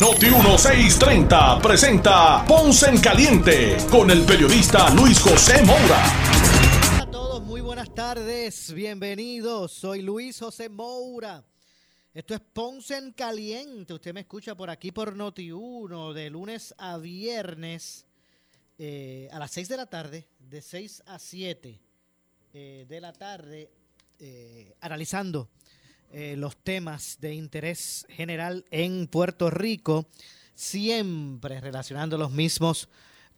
Noti 1630 presenta Ponce en Caliente con el periodista Luis José Moura. Hola a todos, muy buenas tardes, bienvenidos. Soy Luis José Moura. Esto es Ponce en Caliente. Usted me escucha por aquí por Noti 1 de lunes a viernes eh, a las 6 de la tarde, de 6 a 7 eh, de la tarde, eh, analizando eh, los temas de interés general en Puerto Rico, siempre relacionando los mismos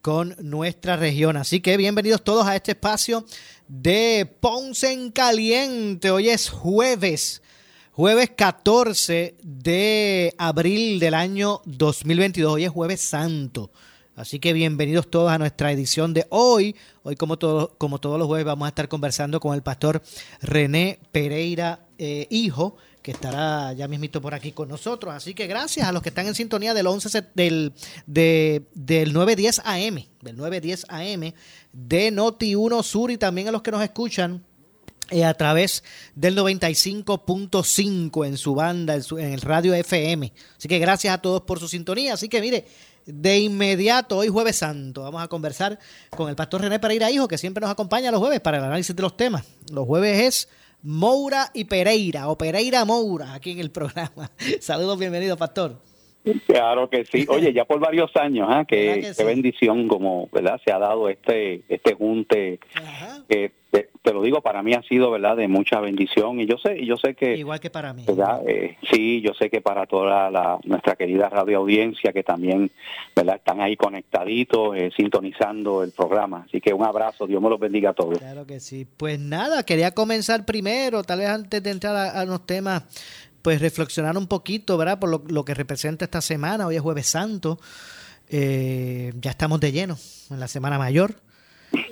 con nuestra región. Así que bienvenidos todos a este espacio de Ponce en Caliente. Hoy es jueves, jueves 14 de abril del año 2022. Hoy es jueves santo. Así que bienvenidos todos a nuestra edición de hoy. Hoy, como, todo, como todos los jueves, vamos a estar conversando con el pastor René Pereira, eh, hijo, que estará ya mismito por aquí con nosotros. Así que gracias a los que están en sintonía del 11 del, de, del 910 AM, del 910 AM de Noti 1 Sur y también a los que nos escuchan eh, a través del 95.5 en su banda, en, su, en el radio FM. Así que gracias a todos por su sintonía. Así que mire, de inmediato, hoy jueves santo, vamos a conversar con el pastor René Pereira Hijo, que siempre nos acompaña los jueves para el análisis de los temas. Los jueves es Moura y Pereira, o Pereira Moura, aquí en el programa. Saludos, bienvenido, pastor. Claro que sí. Oye, ya por varios años, ¿eh? qué, que sí? qué bendición como, ¿verdad? Se ha dado este este junte que te, lo digo, para mí ha sido, ¿verdad? De mucha bendición y yo sé y yo sé que Igual que para mí. ¿verdad? Eh, sí, yo sé que para toda la, nuestra querida radio audiencia que también, ¿verdad? Están ahí conectaditos, eh, sintonizando el programa. Así que un abrazo, Dios me los bendiga a todos. Claro que sí. Pues nada, quería comenzar primero, tal vez antes de entrar a, a los temas, pues reflexionar un poquito, ¿verdad? Por lo, lo que representa esta semana. Hoy es Jueves Santo. Eh, ya estamos de lleno en la Semana Mayor.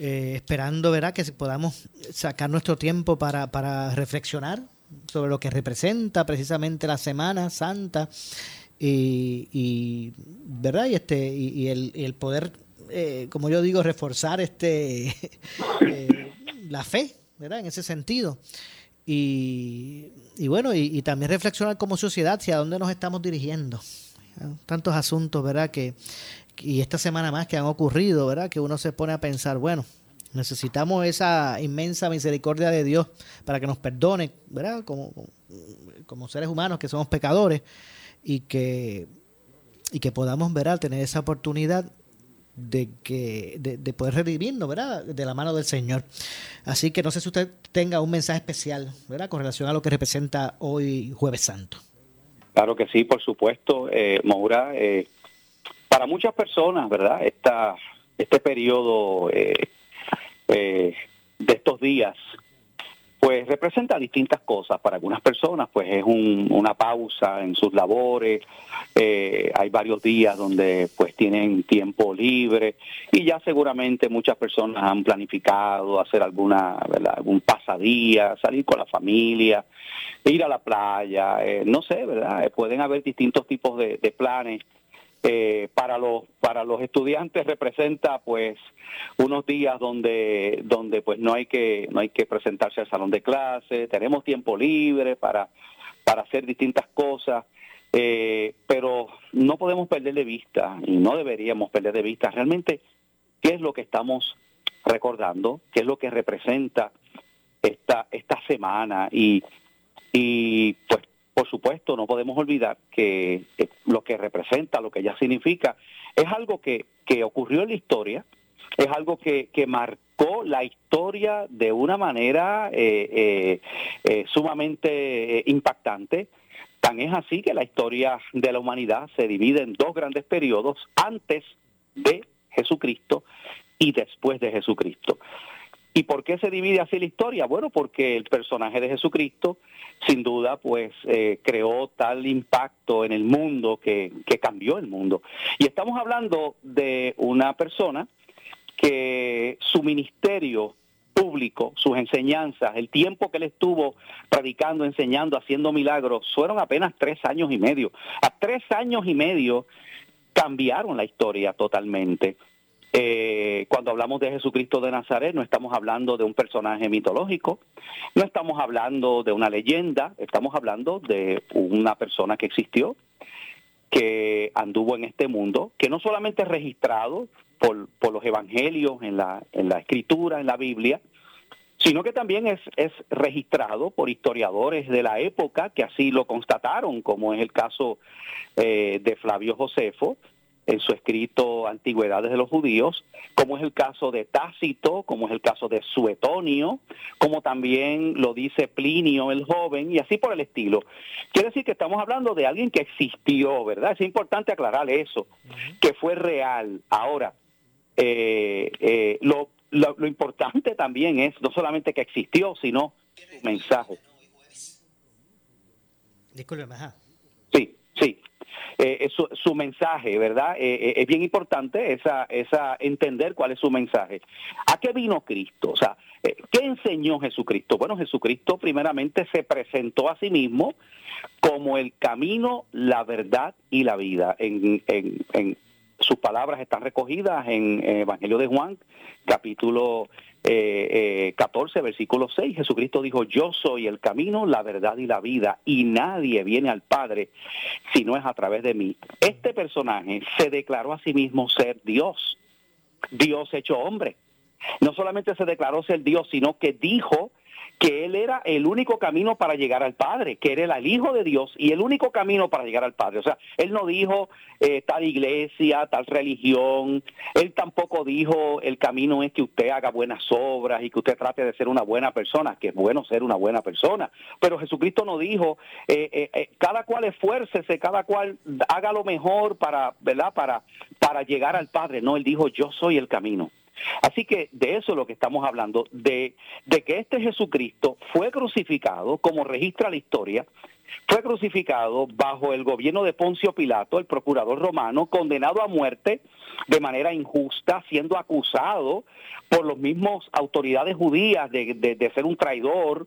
Eh, esperando, ¿verdad? Que podamos sacar nuestro tiempo para, para reflexionar sobre lo que representa precisamente la Semana Santa y, verdad y este y, y el, poder eh, como yo digo reforzar este eh, la fe verdad en ese sentido. Y, y bueno y, también reflexionar como sociedad hacia dónde nos estamos dirigiendo tantos asuntos verdad que y esta semana más que han ocurrido verdad que uno se pone a pensar bueno necesitamos esa inmensa misericordia de Dios para que nos perdone verdad como, como seres humanos que somos pecadores y que y que podamos ¿verdad? tener esa oportunidad de que de, de, poder redimirnos, ¿verdad? De la mano del Señor. Así que no sé si usted tenga un mensaje especial, ¿verdad? Con relación a lo que representa hoy Jueves Santo. Claro que sí, por supuesto, eh. Eh, para muchas personas, ¿verdad? Esta, este periodo eh, de estos días pues representa distintas cosas. Para algunas personas, pues es un, una pausa en sus labores. Eh, hay varios días donde pues tienen tiempo libre y ya seguramente muchas personas han planificado hacer alguna, ¿verdad? algún pasadía, salir con la familia, ir a la playa, eh, no sé, ¿verdad? Eh, pueden haber distintos tipos de planes. Eh, para los para los estudiantes representa pues unos días donde donde pues no hay que no hay que presentarse al salón de clase tenemos tiempo libre para para hacer distintas cosas. Eh, pero no podemos perder de vista y no deberíamos perder de vista realmente qué es lo que estamos recordando qué es lo que representa esta esta semana. Y y pues por supuesto, no podemos olvidar que eh, lo que representa, lo que ya significa, es algo que, que ocurrió en la historia, es algo que, que marcó la historia de una manera eh, eh, sumamente impactante. Tan es así que la historia de la humanidad se divide en dos grandes periodos, antes de Jesucristo y después de Jesucristo. ¿Y por qué se divide así la historia? Bueno, porque el personaje de Jesucristo, sin duda, pues eh, creó tal impacto en el mundo que, que, cambió el mundo. Y estamos hablando de una persona que su ministerio público, sus enseñanzas, el tiempo que él estuvo predicando, enseñando, haciendo milagros, fueron apenas tres años y medio. A tres años y medio cambiaron la historia totalmente. Eh, cuando hablamos de Jesucristo de Nazaret, no estamos hablando de un personaje mitológico, no estamos hablando de una leyenda, estamos hablando de una persona que existió, que anduvo en este mundo, que no solamente es registrado por, por los evangelios en la, en la escritura, en la Biblia, sino que también es, es registrado por historiadores de la época que así lo constataron, como es el caso eh, de Flavio Josefo, en su escrito Antigüedades de los Judíos, como es el caso de Tácito, como es el caso de Suetonio, como también lo dice Plinio el joven, y así por el estilo. Quiere decir que estamos hablando de alguien que existió, ¿verdad? Es importante aclarar eso, que fue real. Ahora, eh, eh, lo, lo, importante también es no solamente que existió, sino su mensaje. Disculpe, sí. Eh, su, mensaje, ¿verdad? Eh, eh, es bien importante esa, esa entender cuál es su mensaje. ¿A qué vino Cristo? O sea, ¿qué enseñó Jesucristo? Bueno, Jesucristo primeramente se presentó a sí mismo como el camino, la verdad y la vida. En, en, en sus palabras están recogidas en Evangelio de Juan, capítulo eh, 14, eh, versículo 6, Jesucristo dijo, yo soy el camino, la verdad y la vida, y nadie viene al Padre si no es a través de mí. Este personaje se declaró a sí mismo ser Dios, Dios hecho hombre. No solamente se declaró ser Dios, sino que dijo que él era el único camino para llegar al Padre, que era el Hijo de Dios y el único camino para llegar al Padre. O sea, él no dijo eh, tal iglesia, tal religión, él tampoco dijo el camino es que usted haga buenas obras y que usted trate de ser una buena persona, que es bueno ser una buena persona. Pero Jesucristo no dijo, eh, eh, cada cual esfuércese, cada cual haga lo mejor para, ¿verdad? Para, para llegar al Padre. No, él dijo, yo soy el camino. Así que de eso es lo que estamos hablando, de, que este Jesucristo fue crucificado, como registra la historia, fue crucificado bajo el gobierno de Poncio Pilato, el procurador romano, condenado a muerte de manera injusta, siendo acusado por los mismos autoridades judías de, de, ser un traidor,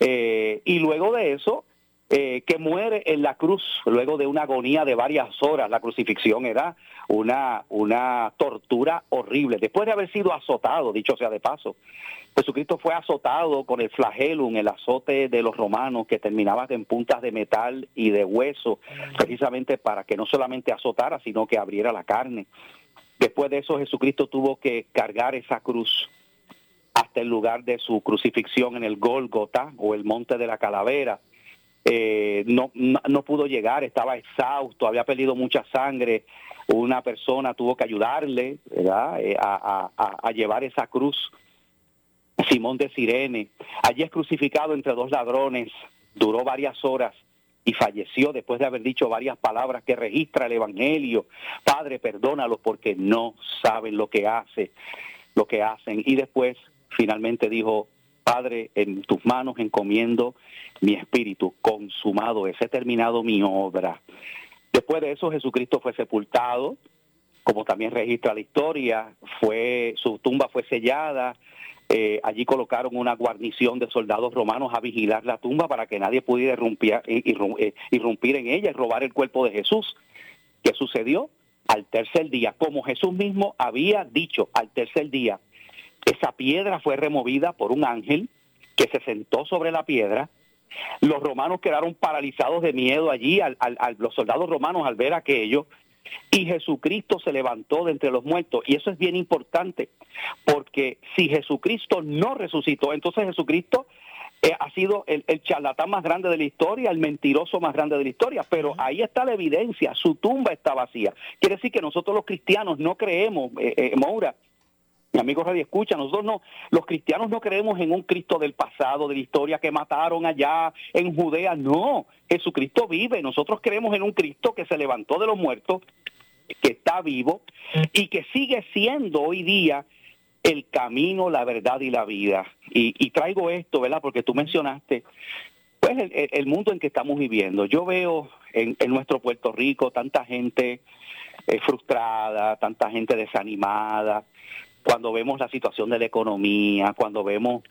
eh, y luego de eso eh, que muere en la cruz luego de una agonía de varias horas. La crucifixión era una, una tortura horrible. Después de haber sido azotado, dicho sea de paso, Jesucristo fue azotado con el flagelum, el azote de los romanos que terminaba en puntas de metal y de hueso, precisamente para que no solamente azotara, sino que abriera la carne. Después de eso Jesucristo tuvo que cargar esa cruz hasta el lugar de su crucifixión en el Gólgota o el monte de la calavera eh, no, no, pudo llegar, estaba exhausto, había perdido mucha sangre. Una persona tuvo que ayudarle eh, a, a, llevar esa cruz. Simón de Sirene, allí es crucificado entre dos ladrones, duró varias horas y falleció después de haber dicho varias palabras que registra el Evangelio. Padre, perdónalos porque no saben lo que hace, lo que hacen. Y después finalmente dijo, Padre, en tus manos encomiendo mi espíritu, consumado es, he terminado mi obra. Después de eso Jesucristo fue sepultado, como también registra la historia, fue su tumba fue sellada, eh, allí colocaron una guarnición de soldados romanos a vigilar la tumba para que nadie pudiera eh, irrumpir en ella y robar el cuerpo de Jesús. ¿Qué sucedió? Al tercer día, como Jesús mismo había dicho, al tercer día, esa piedra fue removida por un ángel que se sentó sobre la piedra. Los romanos quedaron paralizados de miedo allí, al, los soldados romanos al ver aquello, y Jesucristo se levantó de entre los muertos. Y eso es bien importante, porque si Jesucristo no resucitó, entonces Jesucristo eh, ha sido el, charlatán más grande de la historia, el mentiroso más grande de la historia, pero ahí está la evidencia, su tumba está vacía. Quiere decir que nosotros los cristianos no creemos, eh, eh Moura, mi amigo Radio Escucha, nosotros no, los cristianos no creemos en un Cristo del pasado, de la historia que mataron allá en Judea, no, Jesucristo vive, nosotros creemos en un Cristo que se levantó de los muertos, que está vivo y que sigue siendo hoy día el camino, la verdad y la vida. Y, traigo esto, ¿verdad? Porque tú mencionaste, pues, el, mundo en que estamos viviendo. Yo veo en, nuestro Puerto Rico tanta gente eh, frustrada, tanta gente desanimada, cuando vemos la situación de la economía, cuando vemos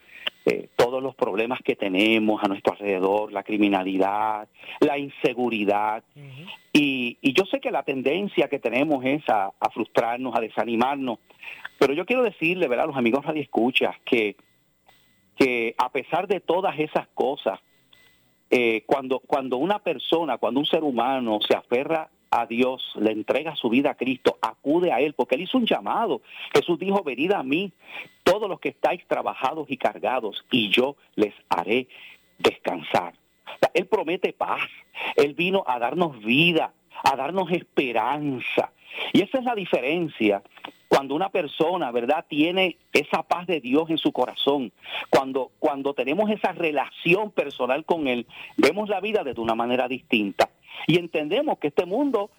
eh, todos los problemas que tenemos a nuestro alrededor, la criminalidad, la inseguridad. y, yo sé que la tendencia que tenemos es a, frustrarnos, a desanimarnos, pero yo quiero decirle, ¿verdad?, a los amigos radioescuchas que, que a pesar de todas esas cosas, eh, cuando, cuando una persona, cuando un ser humano se aferra a Dios, le entrega su vida a Cristo, acude a Él, porque Él hizo un llamado. Jesús dijo, venid a mí, todos los que estáis trabajados y cargados, y yo les haré descansar. Él promete paz, Él vino a darnos vida, a darnos esperanza. Y esa es la diferencia cuando una persona, ¿verdad?, tiene esa paz de Dios en su corazón, cuando, cuando tenemos esa relación personal con Él, vemos la vida de una manera distinta y entendemos que este mundo,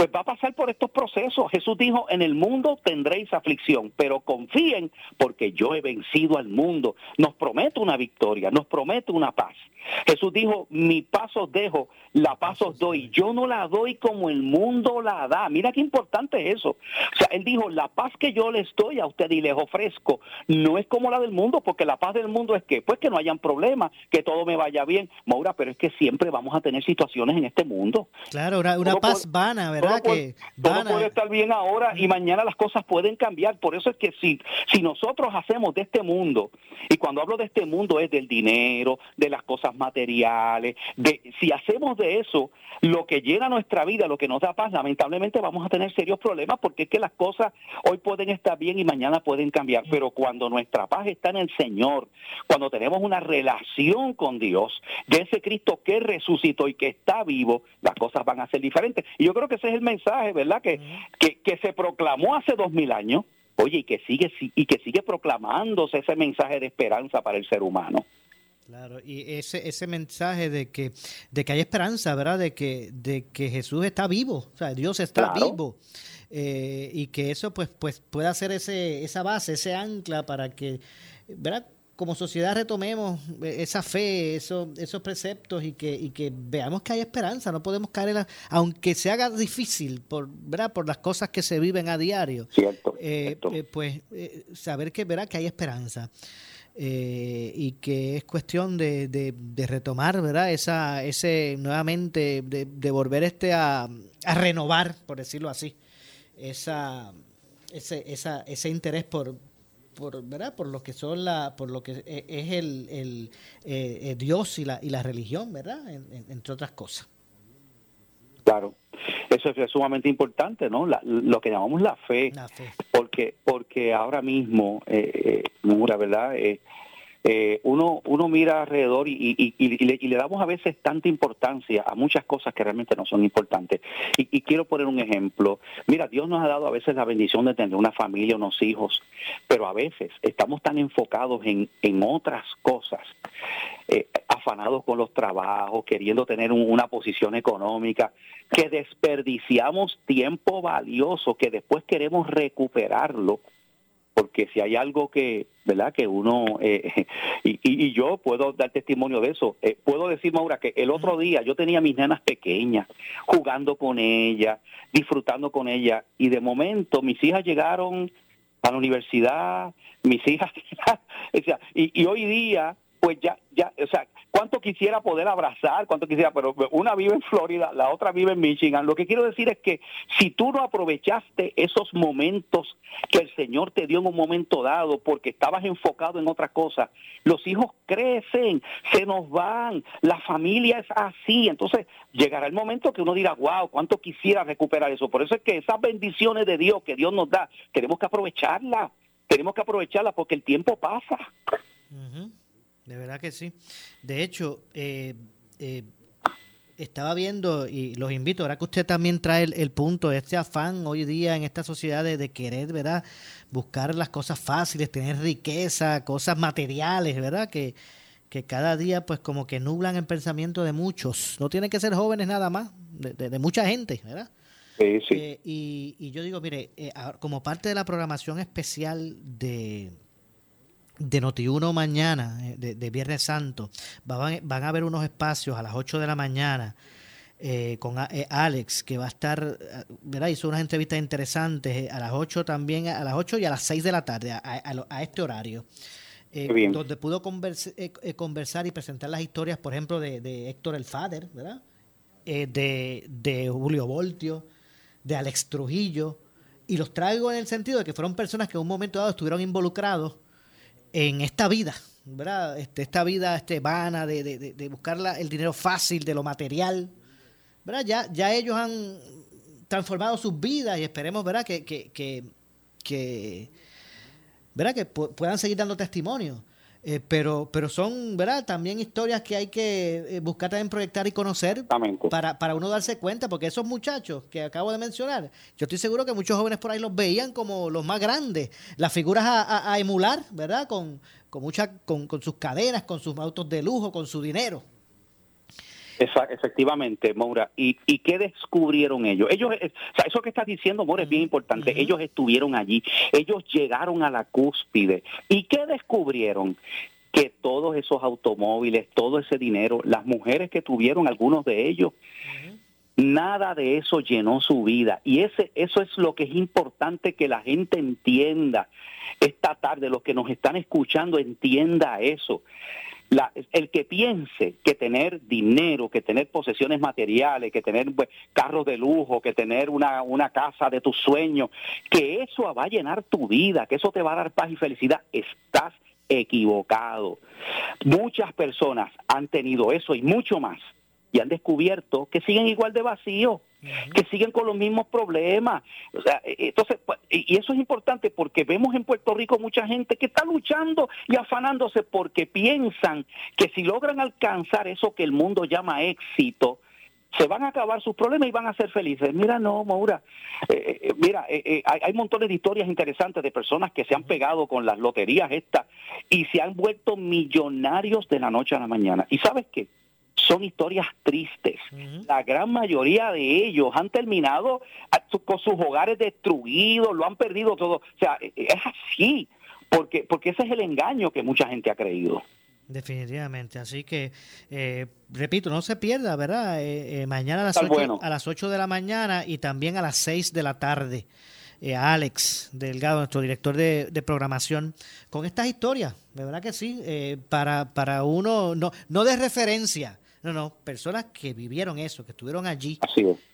pues, va a pasar por estos procesos. Jesús dijo, en el mundo tendréis aflicción, pero confíen porque yo he vencido al mundo. Nos promete una victoria, nos promete una paz. Jesús dijo, mi paz os dejo, la paz os doy. Yo no la doy como el mundo la da. Mira qué importante es eso. O sea, él dijo, la paz que yo les doy a usted y les ofrezco no es como la del mundo, porque la paz del mundo es que, pues que no hayan problemas, que todo me vaya bien. Maura, pero es que siempre vamos a tener situaciones en este mundo. Claro, una, paz vana, ¿verdad? Todo, que puede, puede estar bien ahora y mañana las cosas pueden cambiar. Por eso es que si, si nosotros hacemos de este mundo, y cuando hablo de este mundo es del dinero, de las cosas materiales, de si hacemos de eso lo que llena nuestra vida, lo que nos da paz, lamentablemente vamos a tener serios problemas porque es que las cosas hoy pueden estar bien y mañana pueden cambiar, pero cuando nuestra paz está en el Señor, cuando tenemos una relación con Dios, de ese Cristo que resucitó y que está vivo, las cosas van a ser diferentes. Y yo creo que ese es el mensaje, ¿verdad? Que, que, que se proclamó hace dos mil años, oye, y que sigue y que sigue proclamándose ese mensaje de esperanza para el ser humano. Claro, y ese, ese mensaje de que, de que hay esperanza, ¿verdad? De que, de que Jesús está vivo, o sea, Dios está vivo. Eh, y que eso pues, pues pueda ser ese, esa base, ese ancla para que, ¿verdad? Como sociedad retomemos esa fe, esos, esos preceptos y que, y que veamos que hay esperanza, no podemos caer en la, aunque se haga difícil por, ¿verdad? por las cosas que se viven a diario, cierto, eh, eh, pues saber que, ¿verdad? que hay esperanza. Eh, y que es cuestión de, de, retomar, ¿verdad? Esa, ese nuevamente, de, volver este a, a, renovar, por decirlo así, esa, ese, esa, ese interés por, por, ¿verdad? por lo que son la, por lo que e, es el, el eh, Dios y la, y la religión, ¿verdad? entre otras cosas. Claro, eso es sumamente importante, ¿no? lo que llamamos la fe, porque porque ahora mismo, eh, eh ¿verdad? Eh, eh, uno, uno mira alrededor y, y, le, damos a veces tanta importancia a muchas cosas que realmente no son importantes. Y, quiero poner un ejemplo. Mira, Dios nos ha dado a veces la bendición de tener una familia, unos hijos, pero a veces estamos tan enfocados en, en otras cosas, eh, afanados con los trabajos, queriendo tener una posición económica, que desperdiciamos tiempo valioso que después queremos recuperarlo porque si hay algo que, ¿verdad? Que uno, eh, y, y, yo puedo dar testimonio de eso, eh, puedo decir, Maura, que el otro día yo tenía mis nenas pequeñas, jugando con ellas, disfrutando con ellas, y de momento mis hijas llegaron a la universidad, mis hijas, y, y hoy día, pues ya, ya, o sea, cuánto quisiera poder abrazar, cuánto quisiera, pero una vive en Florida, la otra vive en Michigan. Lo que quiero decir es que si tú no aprovechaste esos momentos que el Señor te dio en un momento dado porque estabas enfocado en otra cosa, los hijos crecen, se nos van, la familia es así. Entonces llegará el momento que uno dirá, wow, cuánto quisiera recuperar eso. Por eso es que esas bendiciones de Dios que Dios nos da, tenemos que aprovecharlas, tenemos que aprovecharlas porque el tiempo pasa. De verdad que sí. De hecho, eh, eh, estaba viendo y los invito, ahora que usted también trae el, punto, este afán hoy día en esta sociedad de, querer, ¿verdad? Buscar las cosas fáciles, tener riqueza, cosas materiales, ¿verdad? Que, que cada día pues como que nublan el pensamiento de muchos. No tienen que ser jóvenes nada más, de, mucha gente, ¿verdad? Sí, sí. Eh, y, y, yo digo, mire, como parte de la programación especial de de Notiuno mañana, eh, de, Viernes Santo, van, van, a haber unos espacios a las 8 de la mañana eh, con eh, Alex, que va a estar, ¿verdad? Hizo unas entrevistas interesantes a las 8 también, a las 8 y a las 6 de la tarde, a, este horario. donde pudo conversar y presentar las historias, por ejemplo, de, Héctor El Fader, ¿verdad? de, de Julio Voltio, de Alex Trujillo, y los traigo en el sentido de que fueron personas que en un momento dado estuvieron involucrados en esta vida, ¿verdad? Este, esta vida este, vana de, de, de buscar el dinero fácil, de lo material, ¿verdad? Ya, ya ellos han transformado sus vidas y esperemos, ¿verdad? Que, que, que, que ¿verdad? Que puedan seguir dando testimonio. Eh, pero, pero son, ¿verdad? También historias que hay que eh, buscar también proyectar y conocer para, para uno darse cuenta, porque esos muchachos que acabo de mencionar, yo estoy seguro que muchos jóvenes por ahí los veían como los más grandes, las figuras a, emular, ¿verdad? Con, con, mucha, con, con sus cadenas, con sus autos de lujo, con su dinero efectivamente, Moura. ¿Y, ¿Y qué descubrieron ellos? Ellos, eh, o sea, eso que estás diciendo, Moura, es bien importante. Ellos estuvieron allí, ellos llegaron a la cúspide. ¿Y qué descubrieron? Que todos esos automóviles, todo ese dinero, las mujeres que tuvieron, algunos de ellos, Nada de eso llenó su vida. Y ese, eso es lo que es importante que la gente entienda esta tarde, los que nos están escuchando, entienda eso el que piense que tener dinero, que tener posesiones materiales, que tener pues, carros de lujo, que tener una, una casa de tus sueños, que eso va a llenar tu vida, que eso te va a dar paz y felicidad, estás equivocado. Muchas personas han tenido eso y mucho más y han descubierto que siguen igual de vacíos, que siguen con los mismos problemas. O sea, e, e, entonces, pues, y eso es importante porque vemos en Puerto Rico mucha gente que está luchando y afanándose porque piensan que si logran alcanzar eso que el mundo llama éxito, se van a acabar sus problemas y van a ser felices. Mira, no, Maura. Eh, eh, mira, eh, hay, hay, montones de historias interesantes de personas que se han pegado con las loterías estas y se han vuelto millonarios de la noche a la mañana. ¿Y sabes qué? Son historias tristes. La gran mayoría de ellos han terminado con sus hogares destruidos, lo han perdido todo. O sea, e, e, es así, porque, porque ese es el engaño que mucha gente ha creído. Definitivamente, así que, eh, repito, no se pierda, ¿verdad? Eh, eh, mañana a las, 8, a las 8 de la mañana y también a las 6 de la tarde. Alex Delgado, nuestro director de, de, programación, con estas historias, de verdad que sí, para, para uno, no, no de referencia, no, no, personas que vivieron eso, que estuvieron allí,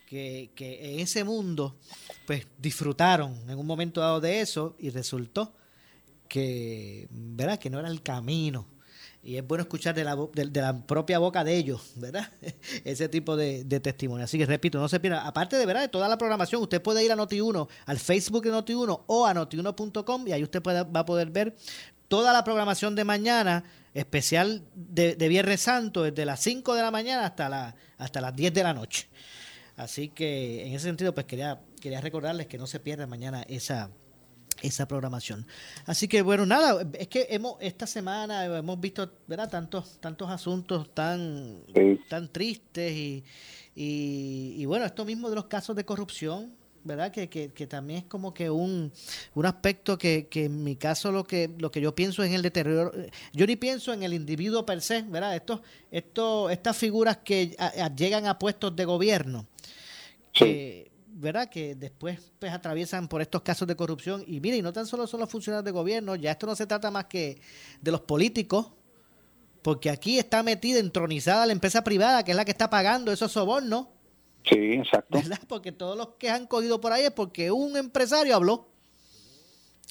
que, que en ese mundo, pues disfrutaron en un momento dado de eso y resultó que, ¿verdad? Que no era el camino. Y es bueno escuchar de la, de, la propia boca de ellos, ¿verdad? Ese tipo de, de, testimonio. Así que repito, no se pierda. Aparte de, ¿verdad? de toda la programación, usted puede ir a Noti1, al Facebook de Noti1 o a notiuno.com y ahí usted puede, va a poder ver toda la programación de mañana especial de, Viernes Santo desde las 5 de la mañana hasta, la, hasta las 10 de la noche. Así que en ese sentido, pues quería, quería recordarles que no se pierda mañana esa, esa programación. Así que bueno, nada, es que hemos esta semana hemos visto, ¿verdad? tantos tantos asuntos tan tan tristes y, y, bueno, esto mismo de los casos de corrupción ¿verdad? Que, que, que, también es como que un, un aspecto que, que, en mi caso lo que, lo que yo pienso es en el deterioro, yo ni pienso en el individuo per se, ¿verdad? Estos, estos, estas figuras que llegan a puestos de gobierno, que, ¿verdad? Que después pues atraviesan por estos casos de corrupción y mire, y no tan solo son los funcionarios de gobierno, ya esto no se trata más que de los políticos, porque aquí está metida, entronizada la empresa privada, que es la que está pagando esos sobornos Sí, exacto. Porque todos los que han cogido por ahí es porque un empresario habló.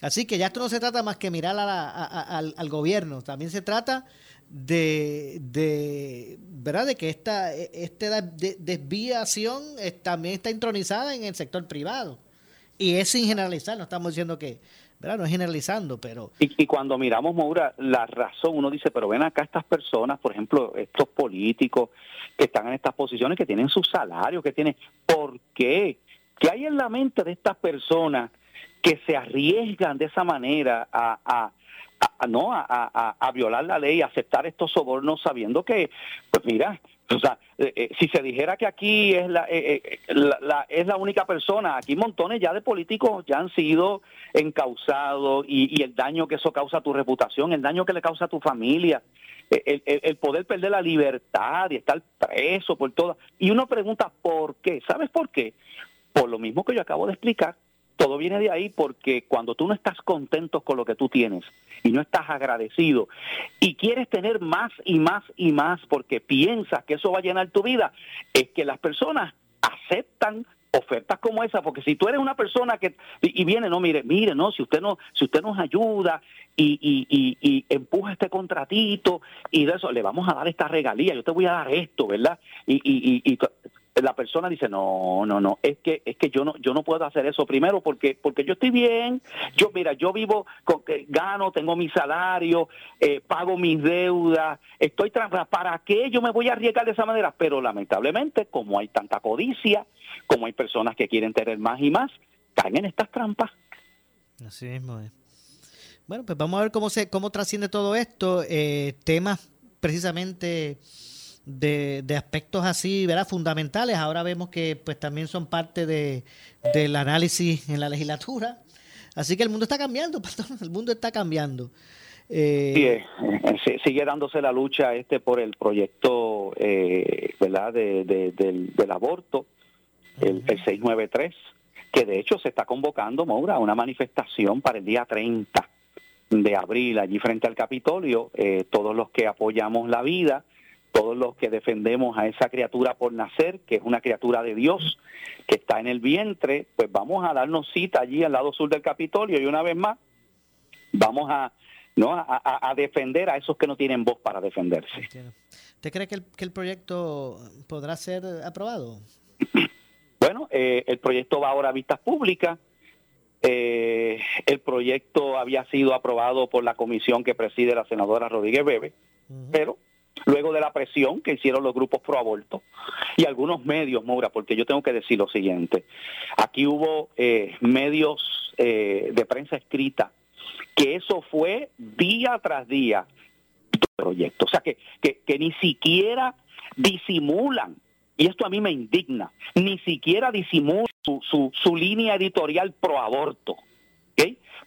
Así que ya esto no se trata más que mirar al, gobierno, también se trata de, de, ¿verdad? de que esta, esta desviación también está intronizada en el sector privado. Y es sin generalizar, no estamos diciendo que, ¿verdad? No es generalizando, pero... Y, cuando miramos, Maura, la razón, uno dice, pero ven acá estas personas, por ejemplo, estos políticos que están en estas posiciones, que tienen su salario, que tienen... ¿Por qué? ¿Qué hay en la mente de estas personas que se arriesgan de esa manera a, a, no a, a, violar la ley, a aceptar estos sobornos sabiendo que, pues mira, o sea, eh, eh, si se dijera que aquí es eh, la, es la única persona, aquí montones ya de políticos ya han sido encausados y, y, el daño que eso causa a tu reputación, el daño que le causa a tu familia. el, poder perder la libertad y estar preso por todas. Y uno pregunta, ¿por qué? ¿Sabes por qué? Por lo mismo que yo acabo de explicar. Todo viene de ahí porque cuando tú no estás contento con lo que tú tienes y no estás agradecido y quieres tener más y más y más porque piensas que eso va a llenar tu vida, es que las personas aceptan ofertas como esa, porque si tú eres una persona que y viene, no, mire, mire, no, si usted no, si usted nos ayuda y, y, y, empuja este contratito y de eso le vamos a dar esta regalía, yo te voy a dar esto, ¿verdad? Y, y, y, la persona dice no no no es que es que yo no yo no puedo hacer eso primero porque porque yo estoy bien. Yo mira yo vivo con gano tengo mi salario eh, pago mis deudas estoy para qué yo me voy a arriesgar de esa manera pero lamentablemente como hay tanta codicia como hay personas que quieren tener más y más caen en estas trampas. Así mismo bueno pues vamos a ver cómo se cómo trasciende todo esto eh, temas precisamente de, de, aspectos así, ¿verdad? Fundamentales. Ahora vemos que pues también son parte de, del análisis en la legislatura. Así que el mundo está cambiando, perdón, el mundo está cambiando. Eh, eh, sigue dándose la lucha este por el proyecto, eh, ¿verdad? De, del, del, aborto, el, el 693, que de hecho se está convocando, Maura, a una manifestación para el día 30 de abril allí frente al Capitolio, todos los que apoyamos la vida, todos los que defendemos a esa criatura por nacer, que es una criatura de Dios, que está en el vientre, pues vamos a darnos cita allí al lado sur del Capitolio y una vez más vamos a no a, defender a esos que no tienen voz para defenderse. ¿Usted cree que el, que el proyecto podrá ser aprobado? Bueno, eh, el proyecto va ahora a vistas públicas. Eh, el proyecto había sido aprobado por la comisión que preside la senadora Rodríguez Bebe, pero luego de la presión que hicieron los grupos pro aborto y algunos medios, Moura, porque yo tengo que decir lo siguiente, aquí hubo eh, medios eh, de prensa escrita que eso fue día tras día proyecto, o sea que, que, ni siquiera disimulan y esto a mí me indigna, ni siquiera disimulan su, su, su línea editorial pro aborto.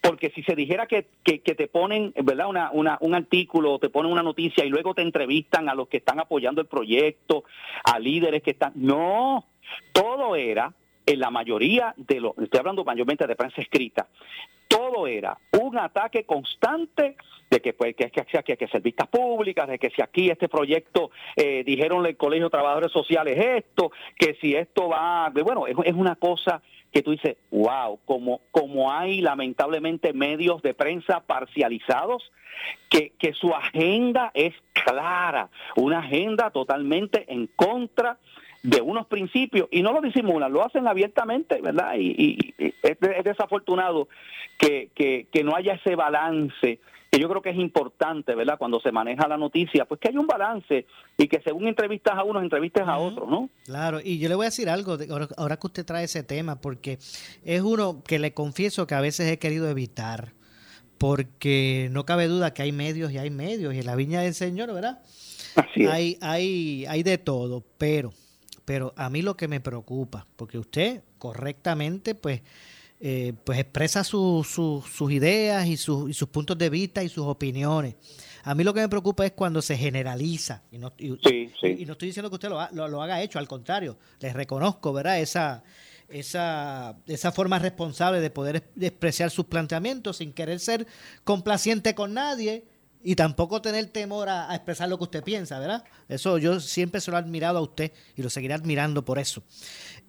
Porque si se dijera que, que, te ponen, ¿verdad? Una, una, un artículo, te ponen una noticia y luego te entrevistan a los que están apoyando el proyecto, a líderes que están... No, todo era, en la mayoría de los, estoy hablando mayormente de prensa escrita, todo era un ataque constante de que pues que, que, que, que, que vistas públicas, de que si aquí este proyecto eh, dijeron el Colegio de Trabajadores Sociales esto, que si esto va, bueno, es, es una cosa que tú dices, wow, como, como hay lamentablemente medios de prensa parcializados, que, que su agenda es clara, una agenda totalmente en contra de unos principios y no lo disimulan, lo hacen abiertamente, ¿verdad? Y, es, desafortunado que, que, que no haya ese balance que yo creo que es importante, ¿verdad? Cuando se maneja la noticia, pues que haya un balance y que según entrevistas a unos, entrevistas a otros, ¿no? Claro, y yo le voy a decir algo, ahora que usted trae ese tema, porque es uno que le confieso que a veces he querido evitar, porque no cabe duda que hay medios y hay medios, y en la viña del Señor, ¿verdad? Así Hay, hay, hay de todo, pero, pero a mí lo que me preocupa, porque usted correctamente, pues, eh, pues expresa sus ideas y, sus puntos de vista y sus opiniones. A mí lo que me preocupa es cuando se generaliza. Y no, y, no estoy diciendo que usted lo, lo, haga hecho, al contrario, les reconozco, ¿verdad? Esa, esa, esa forma responsable de poder expresar sus planteamientos sin querer ser complaciente con nadie y tampoco tener temor a, expresar lo que usted piensa, ¿verdad? Eso yo siempre se lo he admirado a usted y lo seguiré admirando por eso.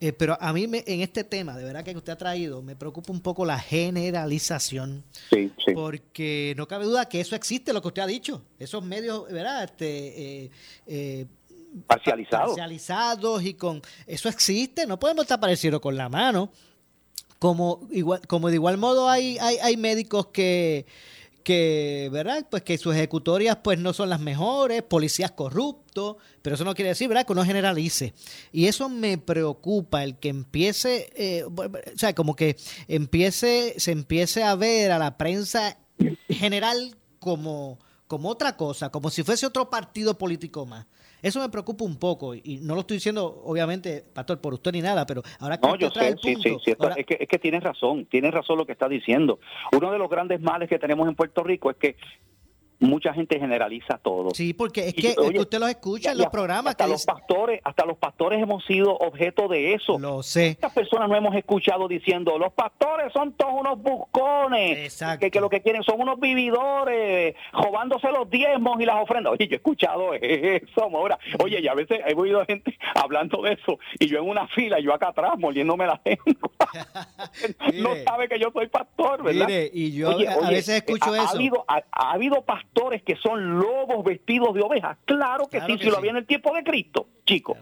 Eh, pero a mí me, en este tema, de verdad que usted ha traído, me preocupa un poco la generalización. Sí, sí. Porque no cabe duda que eso existe, lo que usted ha dicho. Esos medios, ¿verdad? Este, eh, eh, parcializados. Parcializados y con... Eso existe, no podemos estar parecidos con la mano. Como, igual, como de igual modo hay, hay, hay médicos que que, ¿verdad? Pues que sus ejecutorias pues no son las mejores, policías corruptos, pero eso no quiere decir, ¿verdad? Que uno generalice. Y eso me preocupa, el que empiece, eh, o sea, como que empiece, se empiece a ver a la prensa general como, como otra cosa, como si fuese otro partido político más. Eso me preocupa un poco y no lo estoy diciendo, obviamente, Pastor, por usted ni nada, pero ahora que no, yo sé, sí, sí, sí, es, que, es que tienes razón, tienes razón lo que está diciendo. Uno de los grandes males que tenemos en Puerto Rico es que mucha gente generaliza todo. Sí, porque es que, usted los escucha en los programas. Hasta los pastores, hasta los pastores hemos sido objeto de eso. Lo sé. Estas personas no hemos escuchado diciendo, los pastores son todos unos buscones, que, que, lo que quieren son unos vividores, robándose los diezmos y las ofrendas. Oye, yo he escuchado eso, ahora. Oye, y a veces he oído gente hablando de eso, y yo en una fila, yo acá atrás, moliéndome la gente. no sabe que yo soy pastor, ¿verdad? Mire, y yo a, veces escucho eso. Ha habido, ha, habido pastores que son lobos vestidos de ovejas. Claro que sí, si lo había en el tiempo de Cristo, chico.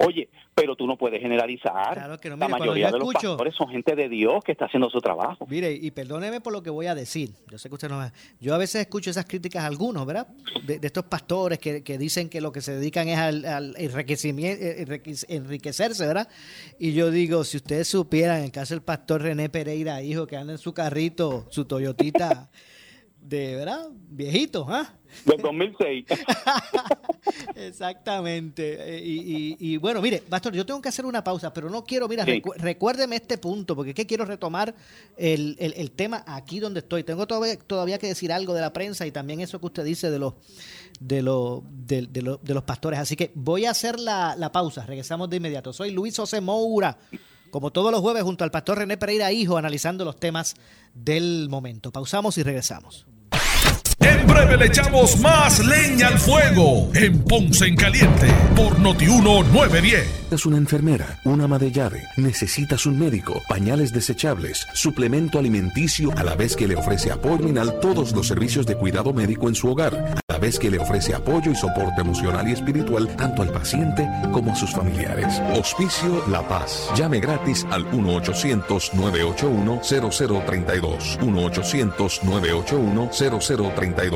Oye, pero tú no puedes generalizar. la mayoría de los pastores son gente de Dios que está haciendo su trabajo. Mire, y perdóneme por lo que voy a decir. Yo sé que usted no Yo a veces escucho esas críticas a algunos, ¿verdad? De, estos pastores que, dicen que lo que se dedican es al, al enriquecimiento, eh, enriquecerse, ¿verdad? Y yo digo, si ustedes supieran, en caso del pastor René Pereira, hijo, que anda en su carrito, su Toyotita de, ¿verdad? Viejito, ¿ah? Del 2006. Exactamente. Eh, y, bueno, mire, Pastor, yo tengo que hacer una pausa, pero no quiero, mira, recuérdeme este punto, porque es que quiero retomar el, el, tema aquí donde estoy. Tengo todavía, todavía que decir algo de la prensa y también eso que usted dice de los de, los de, de, los pastores. Así que voy a hacer la, la pausa. Regresamos de inmediato. Soy Luis José Moura como todos los jueves, junto al pastor René Pereira Hijo, analizando los temas del momento. Pausamos y regresamos. Breve le echamos más leña al fuego en Ponce en Caliente por Notiuno 910. Es una enfermera, una ama de llave, necesitas un médico, pañales desechables, suplemento alimenticio, a la vez que le ofrece apoyo final todos los servicios de cuidado médico en su hogar, a la vez que le ofrece apoyo y soporte emocional y espiritual tanto al paciente como a sus familiares. Hospicio La Paz. Llame gratis al 1-800-981-0032. 1-800-981-0032.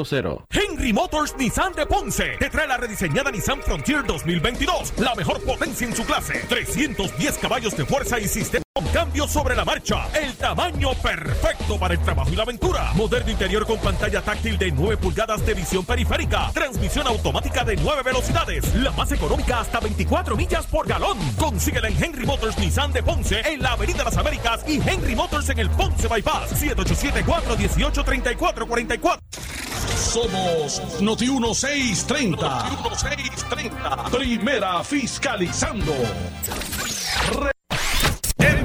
259-8200. Henry Motors Nissan de Ponce te trae la rediseñada Nissan Frontier 2022. La mejor potencia en su clase. 310 caballos de fuerza y sistema cambio sobre la marcha. El tamaño perfecto para el trabajo y la aventura. Moderno interior con pantalla táctil de 9 pulgadas de visión periférica. Transmisión automática de 9 velocidades. La más económica hasta 24 millas por galón. Consíguela en Henry Motors Nissan de Ponce en la Avenida Las Américas y Henry Motors en el Ponce Bypass. 787-418-3444. Somos Noti 1630. Noti 1630. Primera fiscalizando.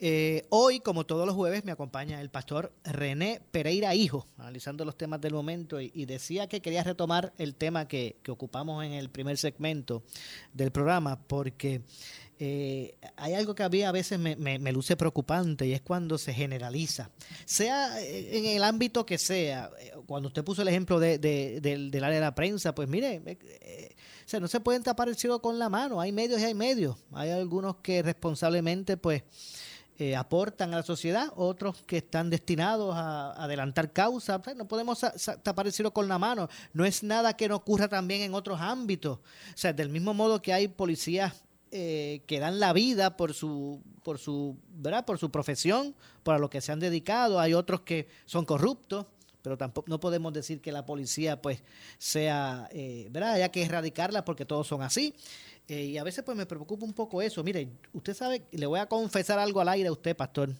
Eh, hoy, como todos los jueves, me acompaña el pastor René Pereira Hijo, analizando los temas del momento, y, decía que quería retomar el tema que, ocupamos en el primer segmento del programa, porque eh, hay algo que a mí a veces me, luce preocupante y es cuando se generaliza, sea en el ámbito que sea. Cuando usted puso el ejemplo de, del, área de la prensa, pues mire, eh, no se pueden tapar el cielo con la mano, hay medios y hay medios. Hay algunos que responsablemente, pues, eh, aportan a la sociedad, otros que están destinados a, adelantar causas. no podemos tapar el cielo con la mano. No es nada que no ocurra también en otros ámbitos. O sea, del mismo modo que hay policías eh, que dan la vida por su, por su, ¿verdad? Por su profesión, por lo que se han dedicado. Hay otros que son corruptos, pero tampoco no podemos decir que la policía pues sea, eh, ¿verdad? Haya que erradicarla porque todos son así. Eh, y a veces pues me preocupa un poco eso. Mire, usted sabe, le voy a confesar algo al aire a usted, pastor.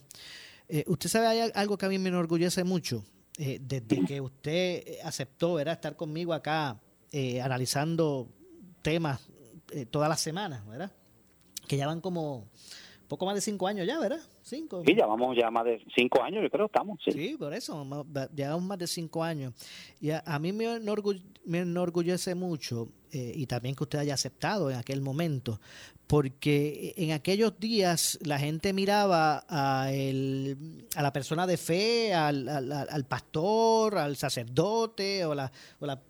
Eh, usted sabe algo que a mí me enorgullece mucho. desde que usted aceptó ¿verdad? estar conmigo acá analizando temas todas las semanas, ¿verdad? Que ya van como poco más de cinco años ya, ¿verdad? Cinco. Sí, ya vamos ya más de cinco años, yo creo que estamos. Sí, por eso, llevamos más de cinco años. Y a, mí me, enorgullece mucho, eh, y también que usted haya aceptado en aquel momento, porque en aquellos días la gente miraba a, el, a la persona de fe, al, al, pastor, al sacerdote o la, o la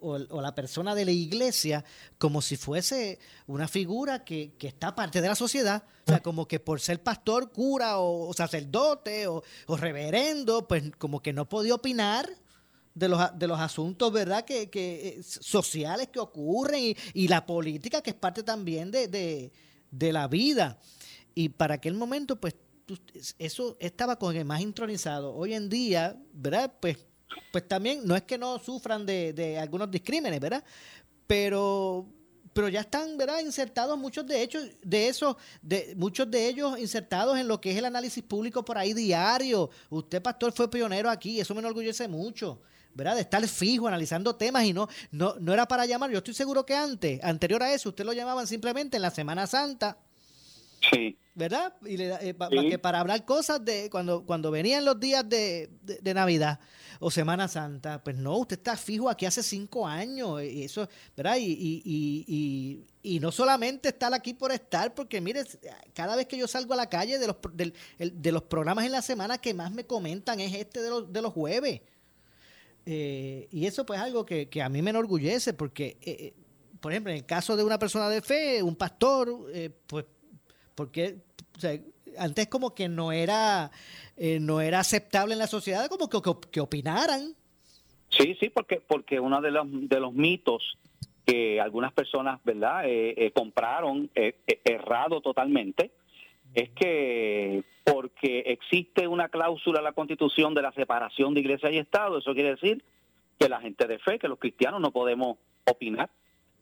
o, la persona de la iglesia como si fuese una figura que, está parte de la sociedad. O sea, como que por ser pastor, cura o, sacerdote o, reverendo, pues como que no podía opinar de los, de los asuntos, ¿verdad?, que, que eh, sociales que ocurren y, la política que es parte también de, de, de la vida. Y para aquel momento, pues eso estaba con el más intronizado. Hoy en día, ¿verdad? Pues pues también no es que no sufran de, algunos discrímenes, ¿verdad? Pero pero ya están, ¿verdad? Insertados muchos de hechos, de esos, de muchos de ellos insertados en lo que es el análisis público por ahí diario. Usted, pastor, fue pionero aquí, eso me enorgullece mucho. ¿verdad? De estar fijo analizando temas y no, no, no era para llamar. Yo estoy seguro que antes, anterior a eso, usted lo llamaban simplemente en la Semana Santa. Sí. ¿Verdad? Y le, eh, para hablar cosas de cuando, cuando venían los días de, de Navidad o Semana Santa. Pues no, usted está fijo aquí hace cinco años. Y eso, ¿verdad? Y, y, y, y, no solamente estar aquí por estar, porque mire, cada vez que yo salgo a la calle de los, de los programas en la semana que más me comentan es este de los, de los jueves. Eh, y eso pues es algo que, a mí me enorgullece porque, eh, eh, por ejemplo, en el caso de una persona de fe, un pastor, pues, porque antes como que no era eh, no era aceptable en la sociedad como que, que, opinaran. Sí, sí, porque porque uno de los de los mitos que algunas personas, ¿verdad?, eh, eh, compraron errado totalmente es que porque existe una cláusula en la Constitución de la separación de Iglesia y Estado, eso quiere decir que la gente de fe, que los cristianos no podemos opinar,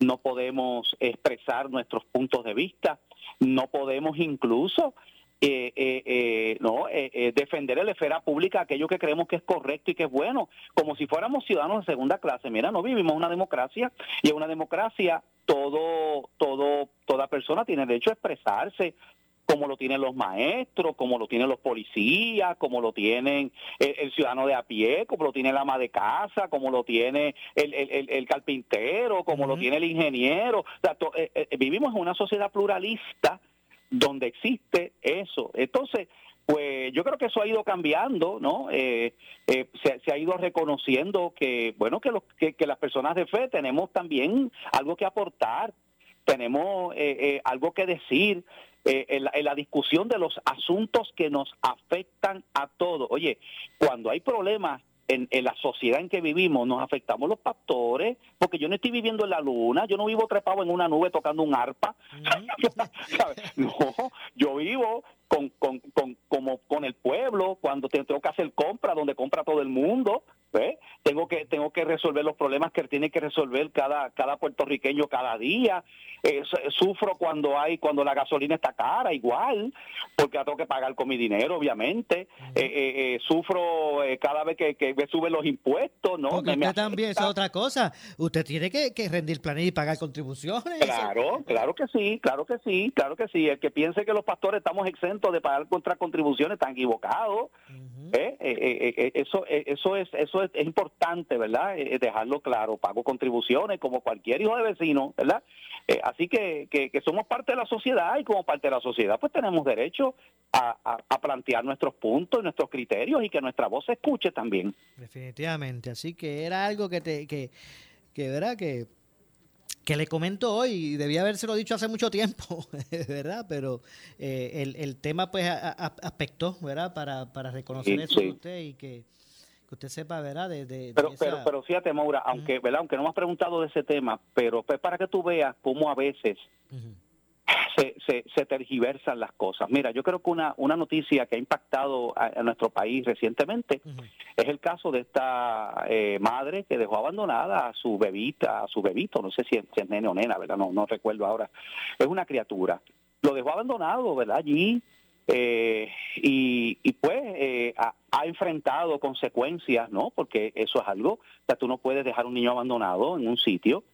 no podemos expresar nuestros puntos de vista, no podemos incluso eh, eh, eh, no eh, defender en la esfera pública aquello que creemos que es correcto y que es bueno, como si fuéramos ciudadanos de segunda clase. Mira, no vivimos una democracia y en una democracia todo, todo, toda persona tiene derecho a expresarse, como lo tienen los maestros, como lo tienen los policías, como lo tienen el, ciudadano de a pie, como lo tiene el ama de casa, como lo tiene el, el, carpintero, como lo tiene el ingeniero. O sea, vivimos en una sociedad pluralista donde existe eso. Entonces, pues yo creo que eso ha ido cambiando, ¿no? Eh, eh, se, ha ido reconociendo que, bueno, que, los, que, las personas de fe tenemos también algo que aportar, tenemos eh, algo que decir. En, la, discusión de los asuntos que nos afectan a todos. Oye, cuando hay problemas en, la sociedad en que vivimos nos afectamos los pastores, porque yo no estoy viviendo en la luna, yo no vivo trepado en una nube tocando un arpa, no, yo vivo con, con, con, como con el pueblo, cuando tengo que hacer compra, donde compra todo el mundo, tengo que tengo que resolver los problemas que tiene que resolver cada cada puertorriqueño cada día. Eh, sufro cuando hay cuando la gasolina está cara, igual, porque la tengo que pagar con mi dinero, obviamente. Eh, eh, sufro cada vez que, que, me suben los impuestos, ¿no? Porque usted también es otra cosa. Usted tiene que, rendir planes y pagar contribuciones. Claro, claro que sí, claro que sí, claro que sí. El que piense que los pastores estamos exentos de pagar contra contribuciones está equivocado. eso, eso es eso es, importante, ¿verdad? Eh, dejarlo claro. Pago contribuciones como cualquier hijo de vecino, ¿verdad? Eh, así que, que, somos parte de la sociedad y como parte de la sociedad pues tenemos derecho a, plantear nuestros puntos y nuestros criterios y que nuestra voz se escuche también. Definitivamente. Así que era algo que, te, que, que ¿verdad? Que que le comento hoy, debía habérselo dicho hace mucho tiempo, ¿verdad? Pero eh, el, el, tema pues aspectó, ¿verdad? Para, para reconocer eso de usted y que que usted sepa, ¿verdad? De, pero, pero, pero fíjate, Maura, aunque, ¿verdad? aunque no me has preguntado de ese tema, pero pues para que tú veas cómo a veces se, se, se, tergiversan las cosas. Mira, yo creo que una, una noticia que ha impactado a, nuestro país recientemente es el caso de esta eh, madre que dejó abandonada a su bebita, a su bebito, no sé si es, nene o nena, ¿verdad? No, no recuerdo ahora. Es una criatura. Lo dejó abandonado, ¿verdad? Allí. Eh, y, y, pues eh, ha, ha, enfrentado consecuencias, ¿no? Porque eso es algo, o sea, tú no puedes dejar un niño abandonado en un sitio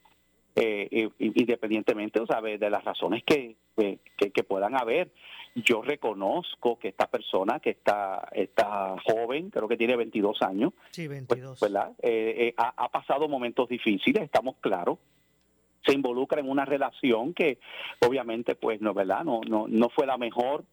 eh, independientemente de las razones que, que, puedan haber. Yo reconozco que esta persona, que está, está joven, creo que tiene 22 años, sí, 22. Pues, ¿verdad? Eh, eh, ha, ha, pasado momentos difíciles, estamos claros. Se involucra en una relación que obviamente pues no, ¿verdad? No, no, no fue la mejor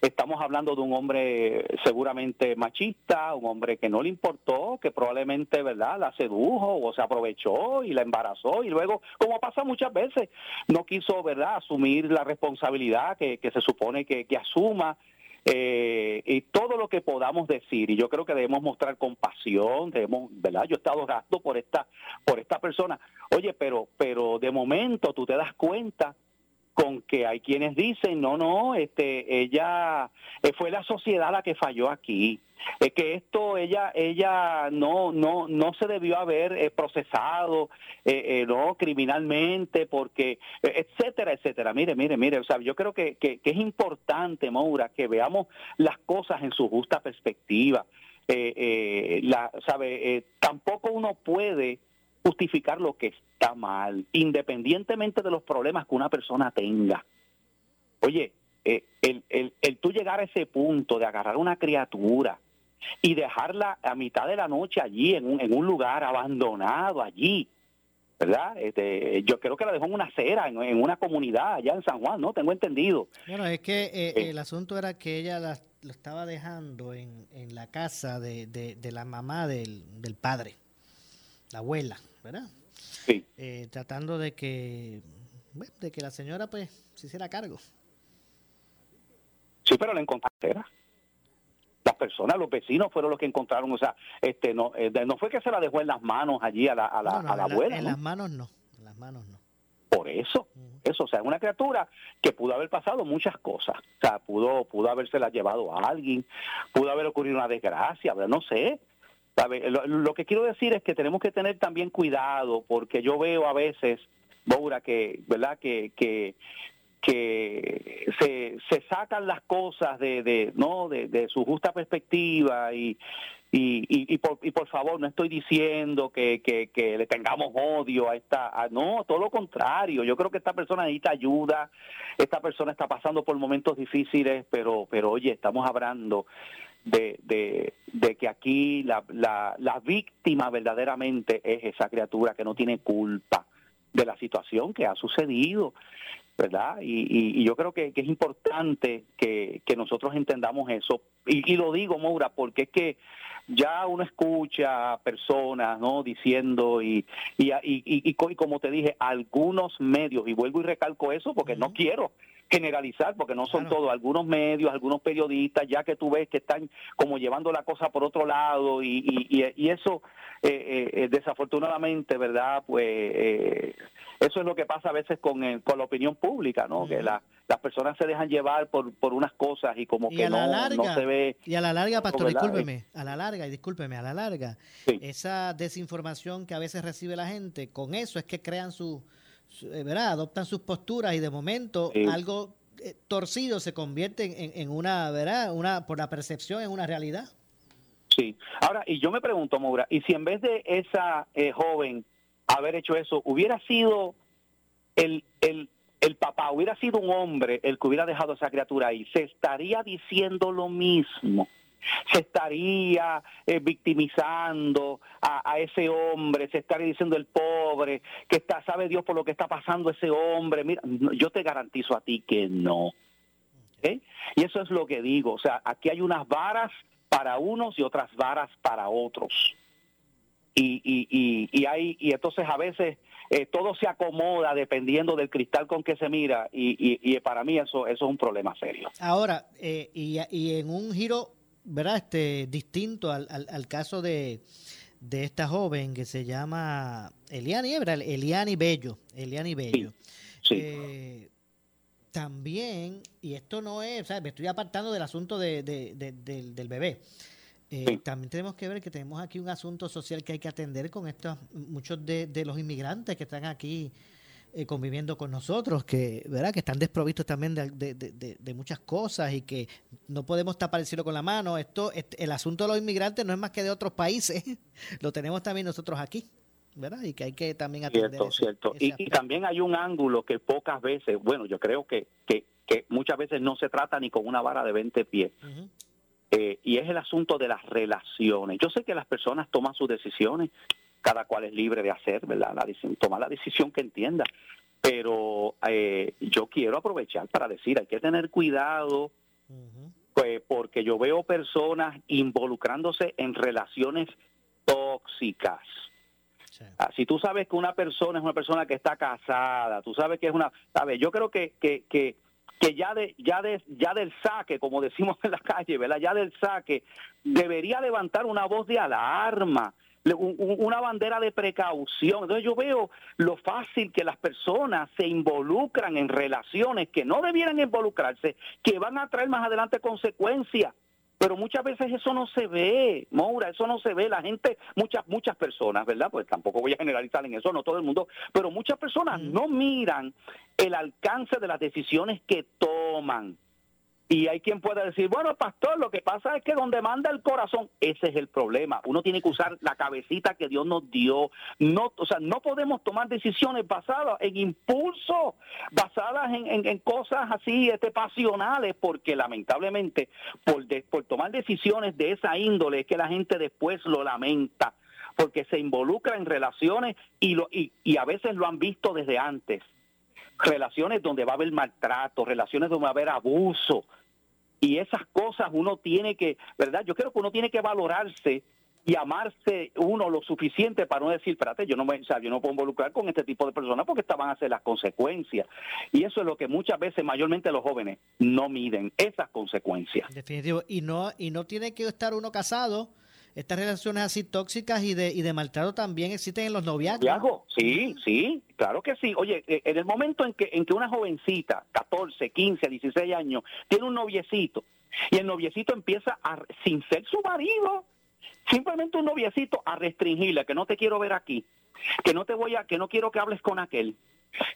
Estamos hablando de un hombre seguramente machista, un hombre que no le importó, que probablemente, ¿verdad?, la sedujo o se aprovechó y la embarazó y luego, como pasa muchas veces, no quiso, ¿verdad?, asumir la responsabilidad que, se supone que, asuma. Eh, y todo lo que podamos decir y yo creo que debemos mostrar compasión debemos verdad yo he estado gasto por esta por esta persona oye pero pero de momento tú te das cuenta con que hay quienes dicen, no, no, este, ella eh, fue la sociedad la que falló aquí, es que esto ella, ella no, no, no se debió haber eh, procesado, eh, no, criminalmente, porque, etcétera, etcétera. Mire, mire, mire, o sea, yo creo que, que, es importante, Maura, que veamos las cosas en su justa perspectiva. la, sabe, tampoco uno puede justificar lo que está mal, independientemente de los problemas que una persona tenga. Oye, eh, el, el, el tú llegar a ese punto de agarrar una criatura y dejarla a mitad de la noche allí, en un, en un lugar abandonado allí, ¿verdad? Este, yo creo que la dejó en una acera, en, una comunidad allá en San Juan, ¿no? Tengo entendido. Bueno, es que eh, eh. el asunto era que ella la, lo estaba dejando en, en la casa de, de, de la mamá del, del padre, la abuela. ¿Verdad? Sí. Eh, tratando de que, de que la señora pues se hiciera cargo. Sí, pero la encontraron. Las personas, los vecinos fueron los que encontraron, o sea, este no eh, no fue que se la dejó en las manos allí a la, a la, a la abuela. en las manos no, en las manos no. Por eso, eso, o sea, es una criatura que pudo haber pasado muchas cosas, o sea, pudo, pudo habérsela llevado a alguien, pudo haber ocurrido una desgracia, no sé, lo, que quiero decir es que tenemos que tener también cuidado porque yo veo a veces, Boura, que, ¿verdad? Que, que, se, se sacan las cosas de, de no de, su justa perspectiva y, y, y, por, y por favor no estoy diciendo que, que, que le tengamos odio a esta no todo lo contrario. Yo creo que esta persona necesita ayuda esta persona está pasando por momentos difíciles pero pero oye estamos hablando de, de, que aquí la, la, la víctima verdaderamente es esa criatura que no tiene culpa de la situación que ha sucedido, ¿verdad? Y, y, yo creo que, es importante que, que, nosotros entendamos eso. Y, y, lo digo, Moura, porque es que ya uno escucha personas, ¿no? Diciendo, y, y, y, como te dije, algunos medios, y vuelvo y recalco eso porque no quiero generalizar, porque no son todos, algunos medios, algunos periodistas, ya que tú ves que están como llevando la cosa por otro lado y, y, y eso eh, eh, desafortunadamente, ¿verdad? Pues eh, eso es lo que pasa a veces con, con la opinión pública, ¿no? Que la, las personas se dejan llevar por, por unas cosas y como que no, no, se ve. Y a la larga, pastor, discúlpeme, a la larga, y discúlpeme, a la larga, esa desinformación que a veces recibe la gente, con eso es que crean su eh, ¿verdad? Adoptan sus posturas y de momento algo eh, torcido se convierte en, en, una, ¿verdad? Una, por la percepción en una realidad. Sí. Ahora, y yo me pregunto, Maura, ¿y si en vez de esa eh, joven haber hecho eso, hubiera sido el, el, el papá, hubiera sido un hombre el que hubiera dejado a esa criatura ahí, se estaría diciendo lo mismo? se estaría eh, victimizando a, ese hombre, se estaría diciendo el pobre, que está, sabe Dios por lo que está pasando ese hombre. Mira, yo te garantizo a ti que no. Y eso es lo que digo, o sea, aquí hay unas varas para unos y otras varas para otros. Y, y, y, hay, y entonces a veces eh, todo se acomoda dependiendo del cristal con que se mira y, y, para mí eso, eso es un problema serio. Ahora, eh, y, y en un giro ¿verdad? Este, distinto al, al, caso de, de, esta joven que se llama Eliani, Eliani Bello. Eliani Bello. Sí, eh, también, y esto no es, ¿sabes? me estoy apartando del asunto de, de- de- del, del bebé. Eh, También tenemos que ver que tenemos aquí un asunto social que hay que atender con estos, muchos de, de los inmigrantes que están aquí eh, conviviendo con nosotros, que verdad que están desprovistos también de, de- de- muchas cosas y que no podemos tapar el cielo con la mano. Esto, este, el asunto de los inmigrantes no es más que de otros países, lo tenemos también nosotros aquí, ¿verdad? Y que hay que también atender Cierto, ese- cierto. ese Y, también hay un ángulo que pocas veces, bueno, yo creo que, que, que muchas veces no se trata ni con una vara de 20 pies. Eh, y es el asunto de las relaciones. Yo sé que las personas toman sus decisiones, cada cual es libre de hacer, ¿verdad? La, tomar la decisión que entienda. Pero eh, yo quiero aprovechar para decir, hay que tener cuidado, pues, porque yo veo personas involucrándose en relaciones tóxicas. Sí. Ah, si tú sabes que una persona es una persona que está casada, tú sabes que es una, sabes, yo creo que que que que ya de ya de ya del saque, como decimos en la calle, ¿verdad? Ya del saque debería levantar una voz de alarma, una bandera de precaución. Entonces yo veo lo fácil que las personas se involucran en relaciones que no debieran involucrarse, que van a traer más adelante consecuencias. Pero muchas veces eso no se ve, Moura, eso no se ve. La gente, muchas, muchas personas, ¿verdad? Pues tampoco voy a generalizar en eso, no todo el mundo, pero muchas personas no miran el alcance de las decisiones que toman. Y hay quien pueda decir, bueno, pastor, lo que pasa es que donde manda el corazón, ese es el problema. Uno tiene que usar la cabecita que Dios nos dio. No, o sea, no podemos tomar decisiones basadas en impulso, basadas en, en- cosas así este, pasionales, porque lamentablemente por, de- por tomar decisiones de esa índole es que la gente después lo lamenta, porque se involucra en relaciones y, lo, y, y a veces lo han visto desde antes relaciones donde va a haber maltrato, relaciones donde va a haber abuso. Y esas cosas uno tiene que, ¿verdad? Yo creo que uno tiene que valorarse y amarse uno lo suficiente para no decir, espérate, yo no me, o yo no puedo involucrar con este tipo de personas porque estas van a ser las consecuencias. Y eso es lo que muchas veces, mayormente los jóvenes, no miden, esas consecuencias. Definitivo. Y no, y no tiene que estar uno casado. Estas relaciones así tóxicas y de, y de maltrato también existen en los noviazgos. Sí, sí, claro que sí. Oye, eh, en el momento en que, en que una jovencita, 14, 15, 16 años, tiene un noviecito y el noviecito empieza a, sin ser su marido, simplemente un noviecito a restringirle, que no te quiero ver aquí, que no te voy a, que no quiero que hables con aquel,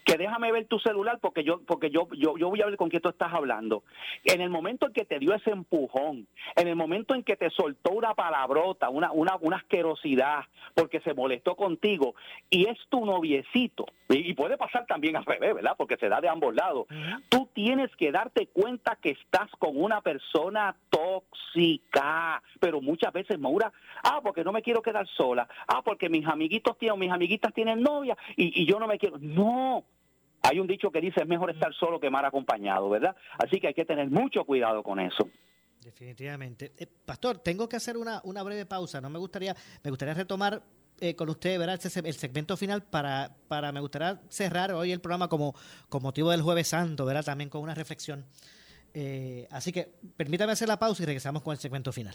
que déjame ver tu celular porque yo, porque yo, yo, yo voy a ver con quién tú estás hablando. En el momento en que te dio ese empujón, en el momento en que te soltó una palabrota, una, una, una asquerosidad, porque se molestó contigo, y es tu noviecito, y, y puede pasar también al revés, ¿verdad? Porque se da de ambos lados. Tú tienes que darte cuenta que estás con una persona tóxica, pero muchas veces, Maura, ah, porque no me quiero quedar sola, ah, porque mis amiguitos tienen, mis amiguitas tienen novia, y, y yo no me quiero. No, hay un dicho que dice es mejor estar solo que mal acompañado, ¿verdad? Así que hay que tener mucho cuidado con eso. Definitivamente. Eh, Pastor, tengo que hacer una, una breve pausa. No me gustaría, me gustaría retomar eh, con usted, ¿verdad? El segmento final para, para, me gustaría cerrar hoy el programa como, con motivo del Jueves Santo, ¿verdad? También con una reflexión. Eh, así que permítame hacer la pausa y regresamos con el segmento final.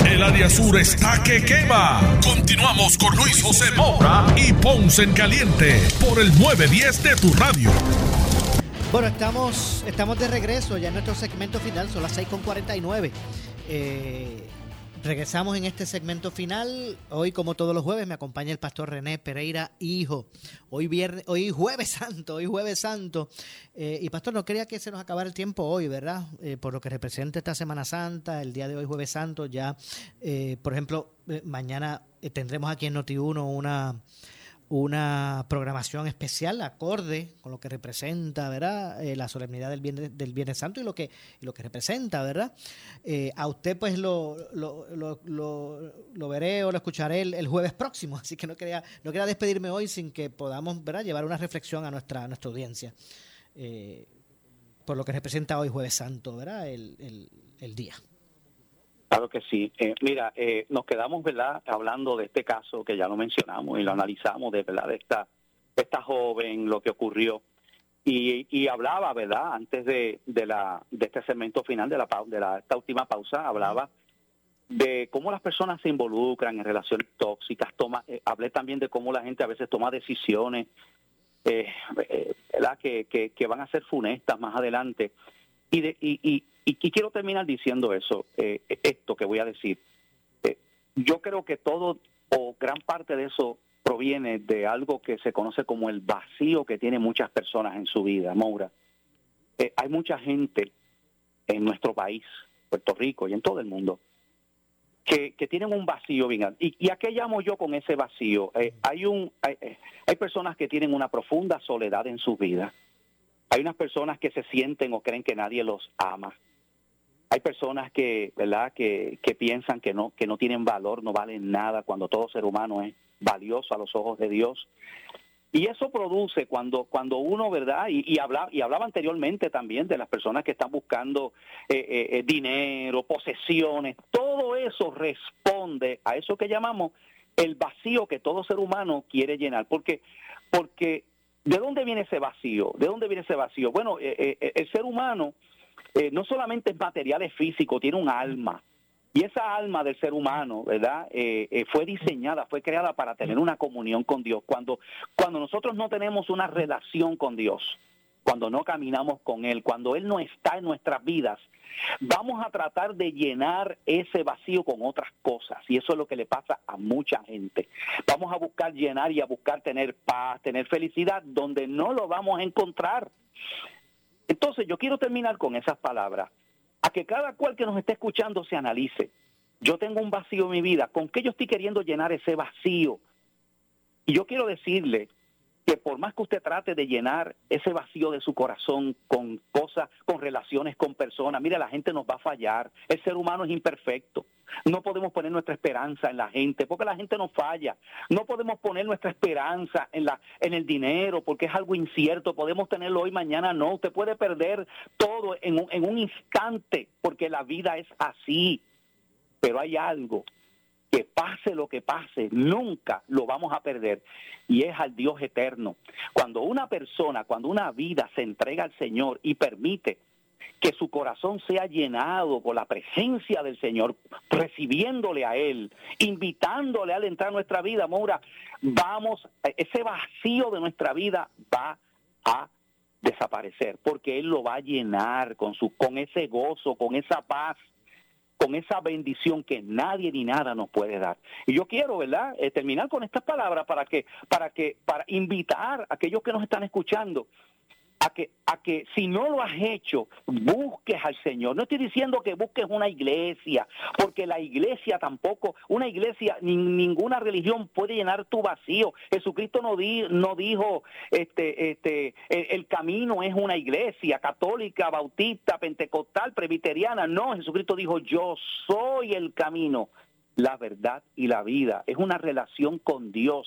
El área sur está que quema. Continuamos con Luis José Moura y Ponce en Caliente por el 910 de tu radio. Bueno, estamos, estamos de regreso ya en nuestro segmento final, son las 6.49. Eh, Regresamos en este segmento final. Hoy, como todos los jueves, me acompaña el pastor René Pereira, hijo. Hoy viernes, hoy jueves santo, hoy jueves santo. Eh, y pastor, no quería que se nos acabara el tiempo hoy, ¿verdad? Eh, por lo que representa esta Semana Santa, el día de hoy jueves santo, ya, eh, por ejemplo, mañana tendremos aquí en Noti1 una una programación especial acorde con lo que representa, ¿verdad? Eh, la solemnidad del Viernes, Santo y lo que, lo que representa, ¿verdad? Eh, a usted pues lo, lo, lo, veré o lo escucharé el, jueves próximo, así que no quería, no quería despedirme hoy sin que podamos, ¿verdad? Llevar una reflexión a nuestra, nuestra audiencia eh, por lo que representa hoy jueves santo, ¿verdad? el, el día. Claro que sí. Eh, mira, eh, nos quedamos, ¿verdad?, hablando de este caso que ya lo mencionamos y lo analizamos, de verdad, de esta, esta joven, lo que ocurrió. Y, hablaba, ¿verdad?, antes de, de, la, de este segmento final, de, la, de la, esta última pausa, hablaba de cómo las personas se involucran en relaciones tóxicas. Toma, eh, hablé también de cómo la gente a veces toma decisiones, ¿verdad?, que, que, que, van a ser funestas más adelante. Y, de, y, y, y, quiero terminar diciendo eso, eh, esto que voy a decir. Eh, yo creo que todo o gran parte de eso proviene de algo que se conoce como el vacío que tienen muchas personas en su vida, Moura. Eh, hay mucha gente en nuestro país, Puerto Rico y en todo el mundo, que, tienen un vacío bien ¿Y, ¿Y a qué llamo yo con ese vacío? hay, un, hay, personas que tienen una profunda soledad en su vida. Hay unas personas que se sienten o creen que nadie los ama hay personas que, ¿verdad? Que, que piensan que no, que no tienen valor, no valen nada, cuando todo ser humano es valioso a los ojos de Dios. Y eso produce cuando, cuando uno, ¿verdad? Y, y, habla, y hablaba anteriormente también de las personas que están buscando eh, eh, eh, dinero, posesiones, todo eso responde a eso que llamamos el vacío que todo ser humano quiere llenar. Porque, porque ¿de dónde viene ese vacío? ¿De dónde viene ese vacío? Bueno, el ser humano eh, no solamente es material, es físico, tiene un alma. Y esa alma del ser humano, ¿verdad? Eh, eh, fue diseñada, fue creada para tener una comunión con Dios. Cuando, cuando nosotros no tenemos una relación con Dios, cuando no caminamos con Él, cuando Él no está en nuestras vidas, vamos a tratar de llenar ese vacío con otras cosas. Y eso es lo que le pasa a mucha gente. Vamos a buscar llenar y a buscar tener paz, tener felicidad, donde no lo vamos a encontrar. Entonces yo quiero terminar con esas palabras, a que cada cual que nos esté escuchando se analice. Yo tengo un vacío en mi vida, ¿con qué yo estoy queriendo llenar ese vacío? Y yo quiero decirle que por más que usted trate de llenar ese vacío de su corazón con cosas, con relaciones con personas, mire, la gente nos va a fallar, el ser humano es imperfecto, no podemos poner nuestra esperanza en la gente porque la gente nos falla, no podemos poner nuestra esperanza en, la, en el dinero porque es algo incierto, podemos tenerlo hoy, mañana no, usted puede perder todo en un, en un instante porque la vida es así, pero hay algo que pase lo que pase, nunca lo vamos a perder. Y es al Dios eterno. Cuando una persona, cuando una vida se entrega al Señor y permite que su corazón sea llenado por la presencia del Señor, recibiéndole a Él, invitándole a entrar a nuestra vida, Moura, vamos, ese vacío de nuestra vida va a desaparecer, porque Él lo va a llenar con, su, con ese gozo, con esa paz, con esa bendición que nadie ni nada nos puede dar. Y yo quiero, ¿verdad?, eh, terminar con estas palabras para que, para que, para invitar a aquellos que nos están escuchando a que, a que si no lo has hecho, busques al Señor. No estoy diciendo que busques una iglesia, porque la iglesia tampoco, una iglesia, ni, ninguna religión puede llenar tu vacío. Jesucristo no, di, no dijo, este, este, el, camino es una iglesia católica, bautista, pentecostal, presbiteriana. No, Jesucristo dijo, yo soy el camino, la verdad y la vida. Es una relación con Dios,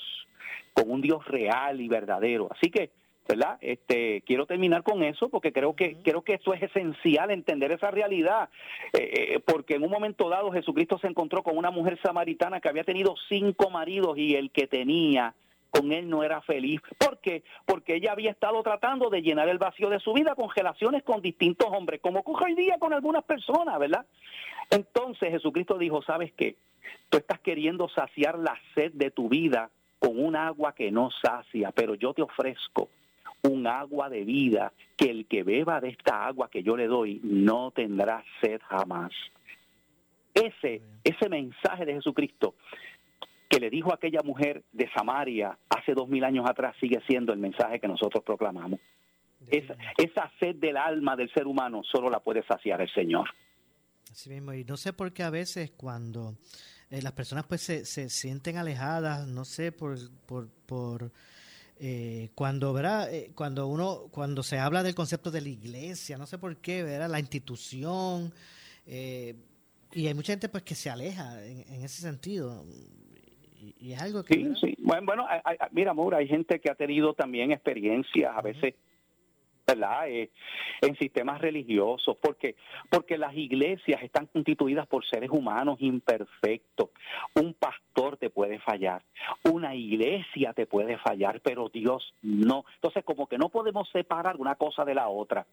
con un Dios real y verdadero. Así que ¿verdad? Este, quiero terminar con eso porque creo que creo que esto es esencial entender esa realidad, eh, eh, porque en un momento dado Jesucristo se encontró con una mujer samaritana que había tenido cinco maridos y el que tenía con él no era feliz. ¿Por qué? Porque ella había estado tratando de llenar el vacío de su vida con relaciones con distintos hombres, como ocurre hoy día con algunas personas, ¿verdad? Entonces Jesucristo dijo, ¿sabes qué? Tú estás queriendo saciar la sed de tu vida con un agua que no sacia, pero yo te ofrezco un agua de vida, que el que beba de esta agua que yo le doy no tendrá sed jamás. ese, ese mensaje de Jesucristo que le dijo a aquella mujer de Samaria hace dos mil años atrás sigue siendo el mensaje que nosotros proclamamos. Esa, esa sed del alma del ser humano solo la puede saciar el Señor. Así mismo, y no sé por qué a veces cuando eh, las personas pues se, se, sienten alejadas, no sé, por, por, por eh, cuando, ¿verdad? Eh, cuando uno, cuando se habla del concepto de la iglesia, no sé por qué, ¿verdad? La institución, eh, y hay mucha gente pues que se aleja en, en ese sentido. Y, y, es algo que... Sí, sí. Bueno, bueno hay, hay, mira, amor, hay gente que ha tenido también experiencias, a veces Eh, en sistemas religiosos, porque porque las iglesias están constituidas por seres humanos imperfectos. Un pastor te puede fallar, una iglesia te puede fallar, pero Dios no. Entonces, como que no podemos separar una cosa de la otra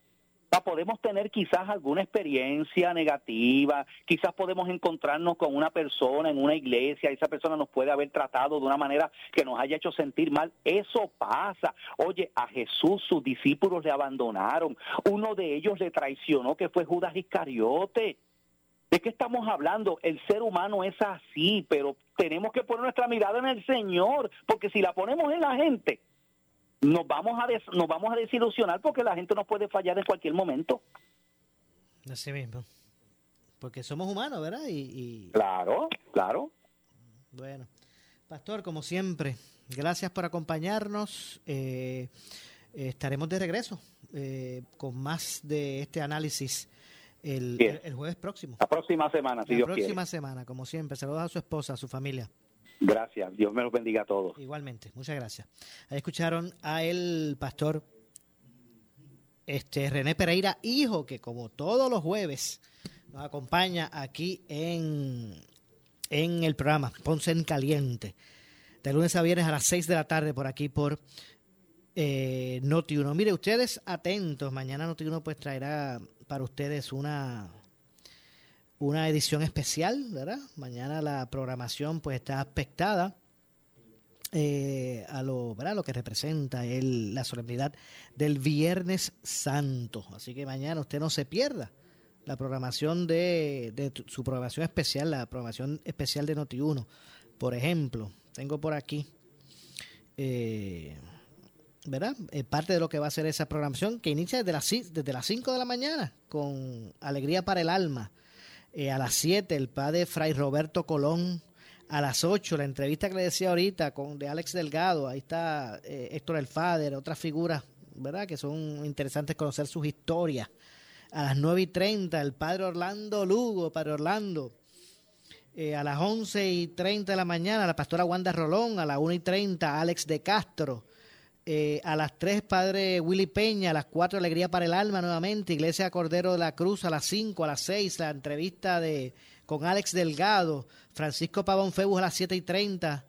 podemos tener quizás alguna experiencia negativa, quizás podemos encontrarnos con una persona en una iglesia, esa persona nos puede haber tratado de una manera que nos haya hecho sentir mal. Eso pasa. Oye, a Jesús sus discípulos le abandonaron. Uno de ellos le traicionó, que fue Judas Iscariote. ¿De qué estamos hablando? El ser humano es así, pero tenemos que poner nuestra mirada en el Señor, porque si la ponemos en la gente, nos vamos a des, nos vamos a desilusionar porque la gente nos puede fallar en cualquier momento. Así mismo. Porque somos humanos, ¿verdad? Y, y... Claro, claro. Bueno, Pastor, como siempre, gracias por acompañarnos. Eh, estaremos de regreso eh, con más de este análisis el, el, el, jueves próximo. La próxima semana, si La Dios próxima quiere. semana, como siempre. Saludos a su esposa, a su familia. Gracias, Dios me los bendiga a todos. Igualmente, muchas gracias. Ahí escucharon a el pastor este René Pereira, hijo, que como todos los jueves nos acompaña aquí en, en el programa Ponce en Caliente, de lunes a viernes a las 6 de la tarde por aquí por eh, Noti1. Mire, ustedes atentos, mañana Noti1 pues traerá para ustedes una una edición especial, ¿verdad? Mañana la programación pues está aspectada eh, a lo, ¿verdad? lo que representa el, la solemnidad del Viernes Santo. Así que mañana usted no se pierda la programación de, de su programación especial, la programación especial de Noti1. Por ejemplo, tengo por aquí, eh, ¿verdad? Eh, parte de lo que va a ser esa programación que inicia desde las, desde las 5 de la mañana con Alegría para el Alma. Eh, a las 7 el padre Fray Roberto Colón. A las 8 la entrevista que le decía ahorita con de Alex Delgado. Ahí está eh, Héctor El Fader, otras figuras, ¿verdad? Que son interesantes conocer sus historias. A las 9 y 30 el padre Orlando Lugo, padre Orlando. Eh, a las 11 y 30 de la mañana la pastora Wanda Rolón. A las 1 y 30 Alex de Castro. Eh, a las 3, Padre Willy Peña, a las 4, Alegría para el Alma nuevamente, Iglesia Cordero de la Cruz, a las 5, a las 6, la entrevista de con Alex Delgado, Francisco Pavón Febus a las 7 y 30,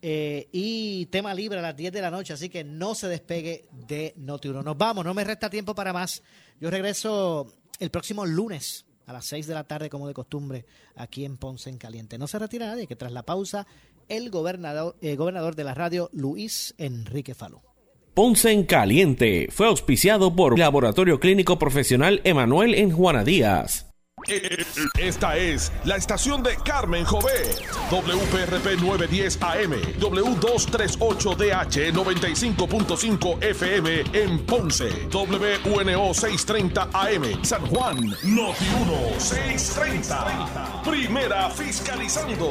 eh, y tema libre a las 10 de la noche, así que no se despegue de Noti1. Nos vamos, no me resta tiempo para más. Yo regreso el próximo lunes a las 6 de la tarde, como de costumbre, aquí en Ponce en Caliente. No se retira nadie, que tras la pausa el gobernador, eh, gobernador de la radio, Luis Enrique Falú. Ponce en Caliente fue auspiciado por Laboratorio Clínico Profesional Emanuel en Juana Díaz. Esta es la estación de Carmen Jové. WPRP 910 AM, W238DH 95.5 FM en Ponce, WNO 630 AM, San Juan, Noti 1 630. Primera fiscalizando.